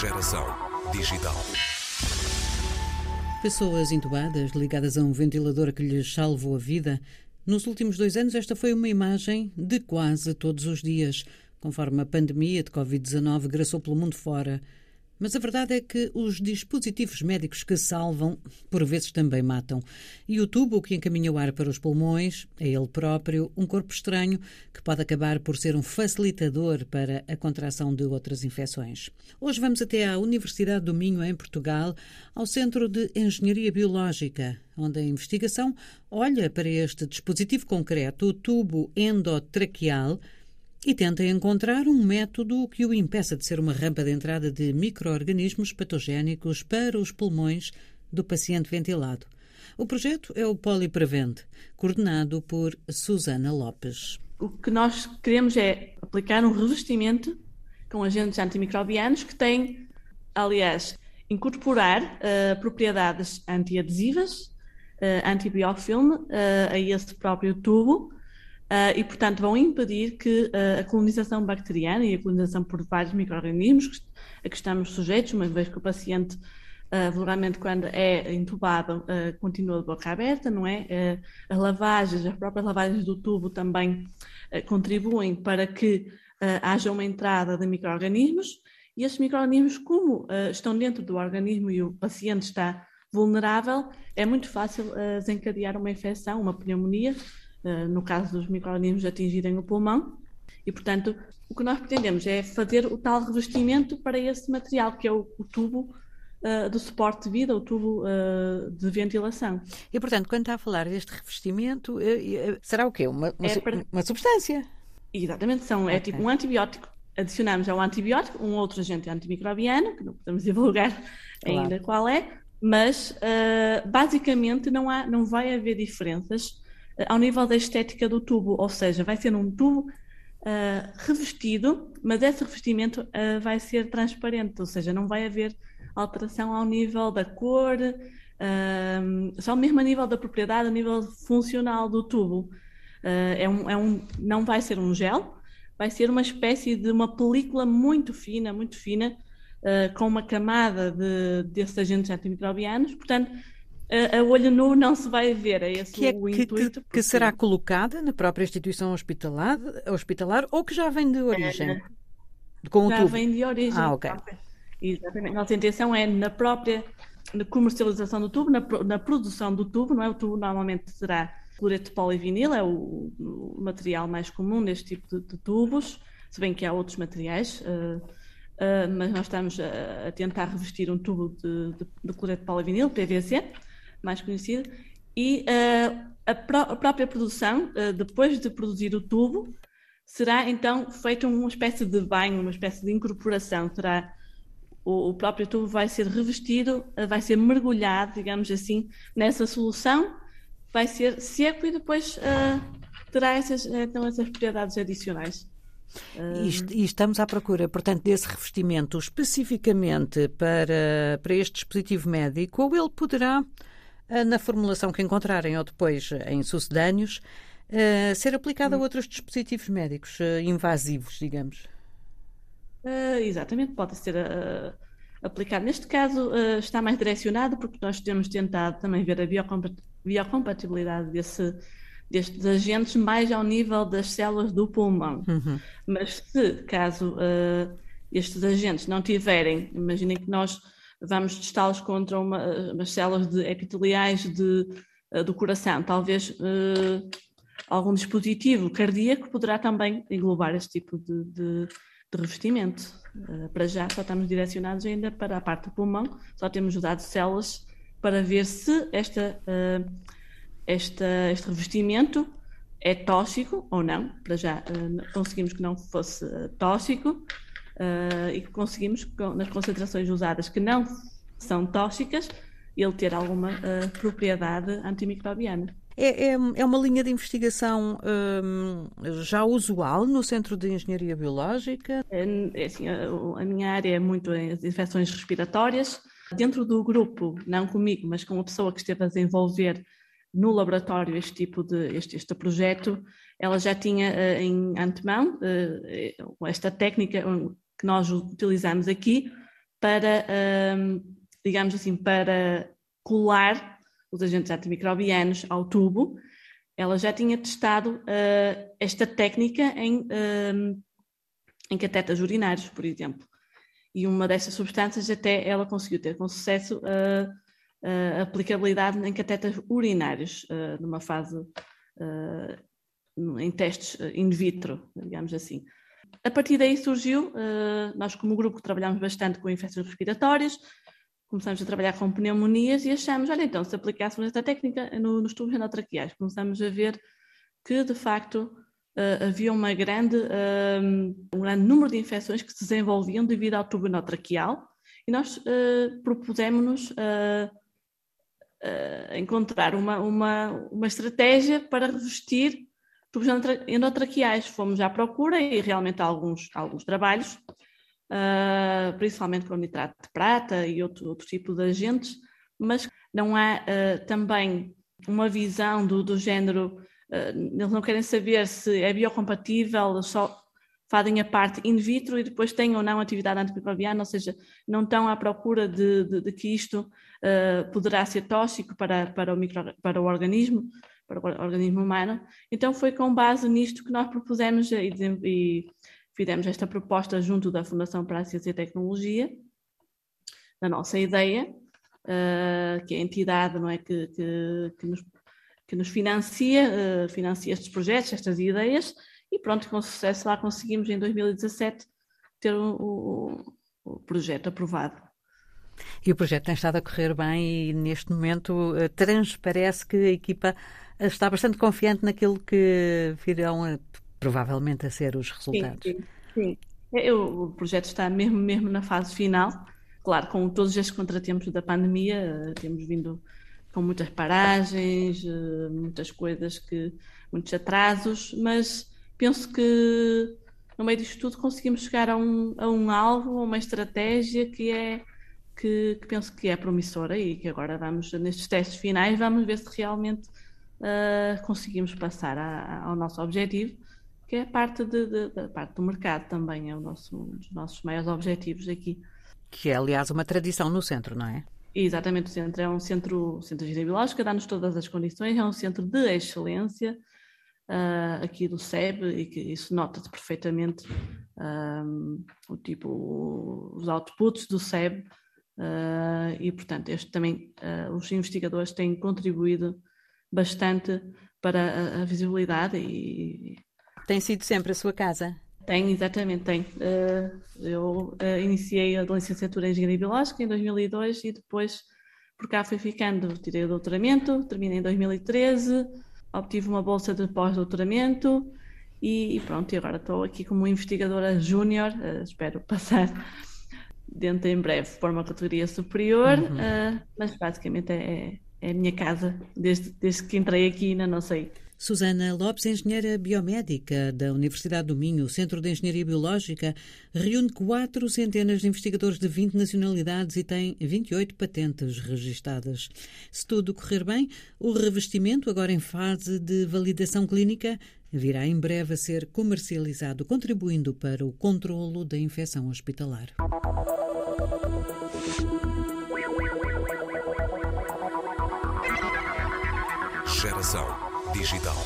Geração digital. Pessoas intubadas, ligadas a um ventilador que lhes salvou a vida. Nos últimos dois anos, esta foi uma imagem de quase todos os dias, conforme a pandemia de Covid-19 graçou pelo mundo fora. Mas a verdade é que os dispositivos médicos que salvam, por vezes também matam. E o tubo que encaminha o ar para os pulmões é ele próprio um corpo estranho que pode acabar por ser um facilitador para a contração de outras infecções. Hoje vamos até à Universidade do Minho, em Portugal, ao Centro de Engenharia Biológica, onde a investigação olha para este dispositivo concreto, o tubo endotraqueal e tenta encontrar um método que o impeça de ser uma rampa de entrada de micro-organismos patogénicos para os pulmões do paciente ventilado. O projeto é o Poliprevent, coordenado por Susana Lopes. O que nós queremos é aplicar um revestimento com agentes antimicrobianos que têm, aliás, incorporar uh, propriedades antiadesivas, uh, antibiofilme, uh, a esse próprio tubo, Uh, e, portanto, vão impedir que uh, a colonização bacteriana e a colonização por vários micro-organismos a que estamos sujeitos, uma vez que o paciente, uh, vulgarmente, quando é intubado, uh, continua de boca aberta, não é? as lavagens, as próprias lavagens do tubo também contribuem para que haja uma entrada de micro-organismos e esses micro-organismos, como estão dentro do organismo e o paciente está vulnerável, é muito fácil desencadear uma infecção, uma pneumonia, no caso dos micro-organismos atingirem o pulmão, e portanto o que nós pretendemos é fazer o tal revestimento para esse material, que é o, o tubo uh, do suporte de vida, o tubo uh, de ventilação. E portanto, quando está a falar deste revestimento, uh, será o quê? Uma, uma, é para... uma substância? Exatamente, são, é okay. é tipo um antibiótico. Adicionamos ao antibiótico um outro agente antimicrobiano, que não podemos divulgar claro. ainda qual é, mas basicamente não, há, não vai haver diferenças ao nível da estética do tubo, ou seja, vai ser um tubo uh, revestido, mas esse revestimento uh, vai ser transparente, ou seja, não vai haver alteração ao nível da cor, uh, só mesmo a nível da propriedade, a nível funcional do tubo. é um, é um, não vai ser um gel, vai ser uma espécie de uma película muito fina, muito fina, com uma camada de, desses agentes antimicrobianos, portanto, a, a olho nu não se vai ver. É esse que é, o intuito. Que, que, será colocada na própria instituição hospitalar, hospitalar ou que já vem de origem? É, com já vem de origem. Ah, ok. Exatamente. Nossa intenção é na própria na comercialização do tubo, na, na, produção do tubo, não é? O tubo normalmente será cloreto de polivinil, é o, o, material mais comum neste tipo de, de, tubos, se bem que há outros materiais, uh, uh, mas nós estamos a, a, tentar revestir um tubo de, de, de cloreto de polivinil, PVC, mais conhecido, e uh, a, pró a, própria produção, uh, depois de produzir o tubo, será então feita uma espécie de banho, uma espécie de incorporação. Será o, o próprio tubo vai ser revestido, uh, vai ser mergulhado, digamos assim, nessa solução, vai ser seco e depois terá essas, então, essas propriedades adicionais. E, estamos à procura, portanto, desse revestimento especificamente para, para este dispositivo médico, ou ele poderá na formulação que encontrarem ou depois eh, em sucedâneos, uh, ser aplicada a hum. outros dispositivos médicos uh, invasivos, digamos? Uh, exatamente, pode ser aplicado. Neste caso, está mais direcionado porque nós temos tentado também ver a biocompatibilidade desse, destes agentes mais ao nível das células do pulmão. Uhum. Mas se, caso estes agentes não tiverem, imaginem que nós vamos testá-los contra uma, umas células de epiteliais de, uh, do coração. Talvez uh, algum dispositivo cardíaco poderá também englobar este tipo de, de, de revestimento. Uh, para já só estamos direcionados ainda para a parte do pulmão, só temos usado células para ver se esta, esta, este revestimento é tóxico ou não. Para já conseguimos que não fosse tóxico uh, e que conseguimos, nas concentrações usadas que não são tóxicas, ele ter alguma uh, propriedade antimicrobiana. É, é, é, uma linha de investigação um, já usual no Centro de Engenharia Biológica? É, é assim, a, a, minha área é muito as infecções respiratórias. Dentro do grupo, não comigo, mas com uma pessoa que esteve a desenvolver no laboratório este tipo de este, este projeto, ela já tinha em antemão esta técnica que nós utilizamos aqui para, um, digamos assim, para colar os agentes antimicrobianos ao tubo. Ela já tinha testado uh, esta técnica em, um, em catetas urinários, por exemplo. E uma dessas substâncias até ela conseguiu ter com sucesso uh, aplicabilidade em catetas urinários, numa fase em testes in vitro, digamos assim. A partir daí surgiu, nós como grupo trabalhamos bastante com infecções respiratórias, começamos a trabalhar com pneumonias e achamos, olha então, se aplicássemos esta técnica no, nos tubos endotraqueais, começamos a ver que de facto uh, havia uma grande, uh, um grande número de infecções que se desenvolviam devido ao tubo endotraqueal e nós uh, propusemos-nos uh, encontrar uma, uma, uma estratégia para revestir tubos endotraqueais. Fomos à procura e realmente há alguns, alguns trabalhos, uh, principalmente com nitrato de prata e outro, outro tipo de agentes, mas não há uh, também uma visão do, do género, uh, eles não querem saber se é biocompatível, só fazem a parte in vitro e depois têm ou não atividade antimicrobiana, ou seja, não estão à procura de, de, de que isto poderá ser tóxico para, para, o micro, para o organismo, para o organismo humano. Então foi com base nisto que nós propusemos e, e fizemos esta proposta junto da Fundação para a Ciência e Tecnologia, da nossa ideia, uh, que é a entidade não é, que, que, que, nos, que nos financia, uh, financia estes projetos, estas ideias, e pronto, com sucesso lá conseguimos em 2017 ter o, o, o projeto aprovado. E o projeto tem estado a correr bem e neste momento eh, transparece que a equipa está bastante confiante naquilo que virão a, provavelmente a ser os resultados. Sim, sim, sim. É, o projeto está mesmo, mesmo na fase final. Claro, com todos estes contratempos da pandemia, eh, temos vindo com muitas paragens, eh, muitas coisas que, muitos atrasos, mas penso que no meio disto tudo conseguimos chegar a um, a um alvo, a uma estratégia que é que, que, penso que é promissora e que agora vamos, nestes testes finais, vamos ver se realmente uh, conseguimos passar a, ao nosso objetivo, que é parte, de, de, de, parte do mercado também, é o nosso, um dos nossos maiores objetivos aqui. Que é, aliás, uma tradição no centro, não é? Exatamente, o centro é um centro, centro de biológica, dá-nos todas as condições, é um centro de excelência, uh, aqui do SEB e que isso nota-se perfeitamente um, o tipo, os outputs do SEB uh, e portanto este também, uh, os investigadores têm contribuído bastante para a, a visibilidade e... Tem sido sempre a sua casa? Tem, exatamente, tem. eu iniciei a licenciatura em Engenharia Biológica em 2002 e depois por cá fui ficando, tirei o doutoramento, terminei em 2013, obtive uma bolsa de pós-doutoramento e, e, pronto, e agora estou aqui como investigadora júnior, uh, espero passar dentro em breve para uma categoria superior, uhum. uh, mas basicamente é, é a minha casa desde, desde que entrei aqui, ainda não sei Susana Lopes, engenheira biomédica da Universidade do Minho, Centro de Engenharia Biológica, reúne quatro centenas de investigadores de 20 nacionalidades e tem 28 patentes registadas. Se tudo correr bem, o revestimento, agora em fase de validação clínica, virá em breve a ser comercializado, contribuindo para o controlo da infecção hospitalar. Geração digital.